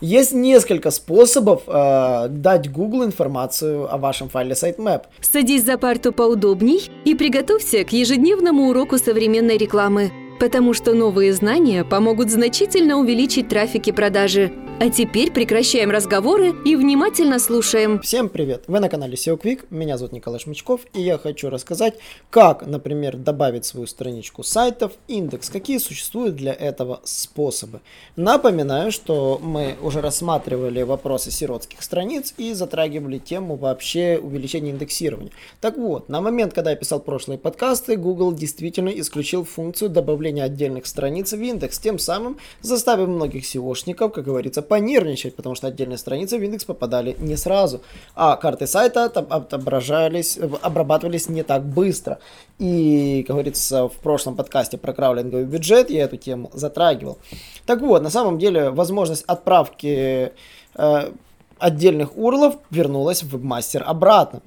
Есть несколько способов э, дать Google информацию о вашем файле sitemap. Садись за парту поудобней и приготовься к ежедневному уроку современной рекламы, потому что новые знания помогут значительно увеличить трафик и продажи. А теперь прекращаем разговоры и внимательно слушаем. Всем привет! Вы на канале SEO Quick, меня зовут Николай Шмычков, и я хочу рассказать, как, например, добавить свою страничку сайтов, индекс, какие существуют для этого способы. Напоминаю, что мы уже рассматривали вопросы сиротских страниц и затрагивали тему вообще увеличения индексирования. Так вот, на момент, когда я писал прошлые подкасты, Google действительно исключил функцию добавления отдельных страниц в индекс, тем самым заставив многих SEOшников, как говорится, понервничать, потому что отдельные страницы в индекс попадали не сразу, а карты сайта отображались, обрабатывались не так быстро. И, как говорится, в прошлом подкасте про краулинговый бюджет я эту тему затрагивал. Так вот, на самом деле возможность отправки э, отдельных урлов вернулась в вебмастер обратно.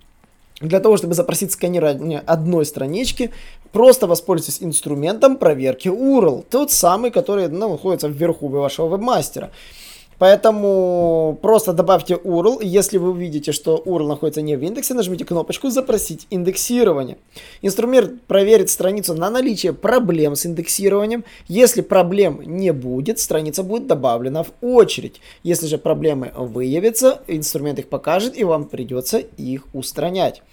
Для того, чтобы запросить сканирование одной странички, просто воспользуйтесь инструментом проверки URL. Тот самый, который ну, находится вверху вашего вебмастера. Поэтому просто добавьте URL. Если вы увидите, что URL находится не в индексе, нажмите кнопочку «Запросить индексирование». Инструмент проверит страницу на наличие проблем с индексированием. Если проблем не будет, страница будет добавлена в очередь. Если же проблемы выявятся, инструмент их покажет и вам придется их устранять.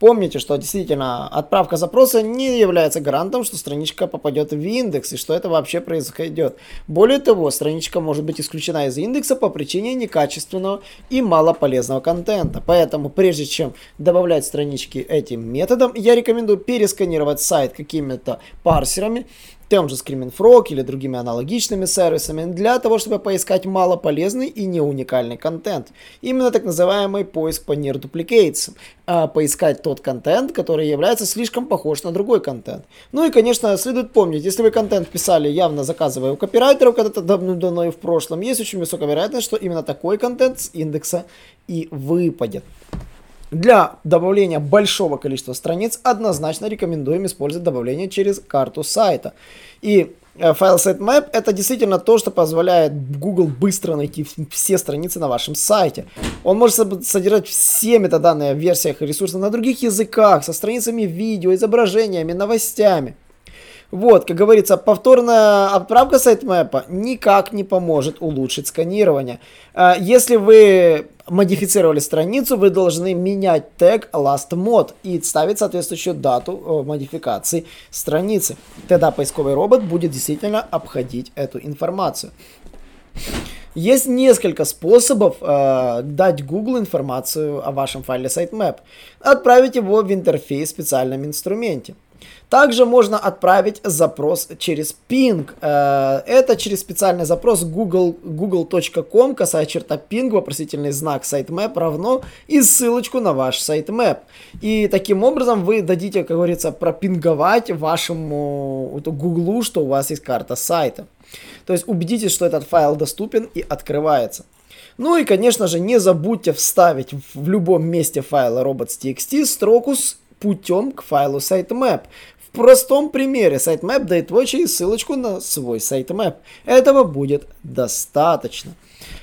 Помните, что действительно отправка запроса не является гарантом, что страничка попадет в индекс и что это вообще происходит. Более того, страничка может быть исключена из индекса по причине некачественного и малополезного контента. Поэтому прежде чем добавлять странички этим методом, я рекомендую пересканировать сайт какими-то парсерами тем же Screaming Frog или другими аналогичными сервисами для того, чтобы поискать малополезный и не уникальный контент. Именно так называемый поиск по Near Duplicates. А поискать тот контент, который является слишком похож на другой контент. Ну и, конечно, следует помнить, если вы контент писали явно заказывая у копирайтеров когда-то давно и в прошлом, есть очень высокая вероятность, что именно такой контент с индекса и выпадет. Для добавления большого количества страниц однозначно рекомендуем использовать добавление через карту сайта. И э, файл sitemap это действительно то, что позволяет Google быстро найти все страницы на вашем сайте. Он может содержать все метаданные в версиях и ресурсов на других языках, со страницами видео, изображениями, новостями. Вот, как говорится, повторная отправка сайтмэпа никак не поможет улучшить сканирование. А, если вы модифицировали страницу, вы должны менять тег last mod и ставить соответствующую дату э, модификации страницы. Тогда поисковый робот будет действительно обходить эту информацию. Есть несколько способов э, дать Google информацию о вашем файле sitemap. Отправить его в интерфейс в специальном инструменте. Также можно отправить запрос через ping. Э, это через специальный запрос google, google.com, касая черта ping, вопросительный знак sitemap равно и ссылочку на ваш sitemap. И таким образом вы дадите, как говорится, пропинговать вашему Google, что у вас есть карта сайта. То есть убедитесь, что этот файл доступен и открывается. Ну и, конечно же, не забудьте вставить в любом месте файла robots.txt строку с путем к файлу sitemap простом примере sitemap дает в очередь ссылочку на свой sitemap. Этого будет достаточно.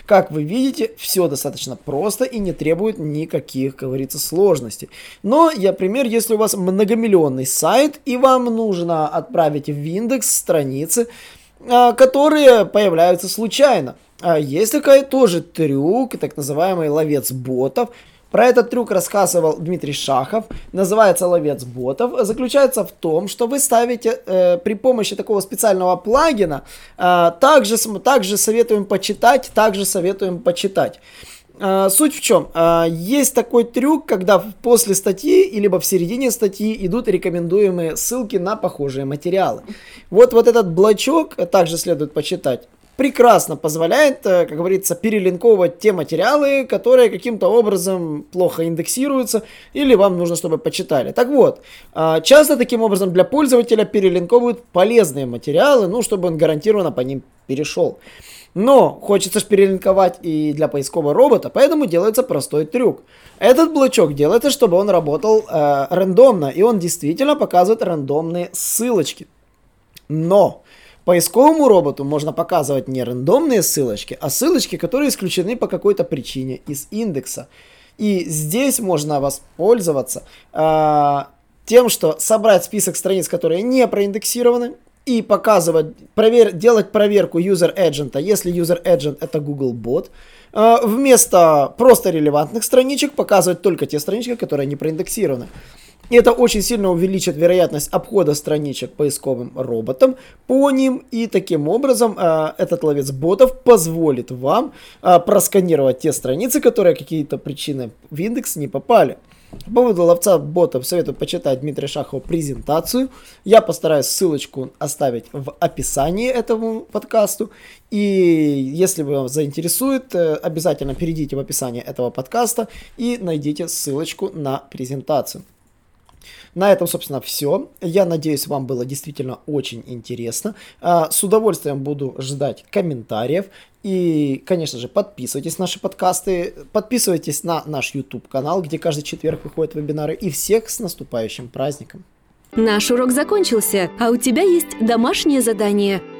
Как вы видите, все достаточно просто и не требует никаких, как говорится, сложностей. Но я пример, если у вас многомиллионный сайт и вам нужно отправить в индекс страницы, а, которые появляются случайно. А есть такой тоже трюк, так называемый ловец ботов. Про этот трюк рассказывал Дмитрий Шахов. Называется ловец ботов. Заключается в том, что вы ставите э, при помощи такого специального плагина. Э, также, также советуем почитать, также советуем почитать. Uh, суть в чем? Uh, есть такой трюк, когда после статьи, либо в середине статьи идут рекомендуемые ссылки на похожие материалы. Вот, вот этот блочок также следует почитать прекрасно позволяет, э, как говорится, перелинковывать те материалы, которые каким-то образом плохо индексируются или вам нужно, чтобы почитали. Так вот, а, часто таким образом для пользователя перелинковывают полезные материалы, ну, чтобы он гарантированно по ним перешел. Но хочется же перелинковать и для поискового робота, поэтому делается простой трюк. Этот блочок делается, чтобы он работал э, рандомно, и он действительно показывает рандомные ссылочки. Но Поисковому роботу можно показывать не рандомные ссылочки, а ссылочки, которые исключены по какой-то причине из индекса. И здесь можно воспользоваться э, тем, что собрать список страниц, которые не проиндексированы, и показывать, провер, делать проверку user agent, если user agent это Google бот, э, вместо просто релевантных страничек показывать только те странички, которые не проиндексированы. И это очень сильно увеличит вероятность обхода страничек поисковым роботом по ним. И таким образом э, этот ловец ботов позволит вам э, просканировать те страницы, которые какие-то причины в индекс не попали. По поводу ловца ботов советую почитать Дмитрия Шахова презентацию. Я постараюсь ссылочку оставить в описании этому подкасту. И если вас заинтересует, э, обязательно перейдите в описание этого подкаста и найдите ссылочку на презентацию. На этом, собственно, все. Я надеюсь, вам было действительно очень интересно. А, с удовольствием буду ждать комментариев. И, конечно же, подписывайтесь на наши подкасты, подписывайтесь на наш YouTube канал, где каждый четверг выходят вебинары. И всех с наступающим праздником! Наш урок закончился, а у тебя есть домашнее задание –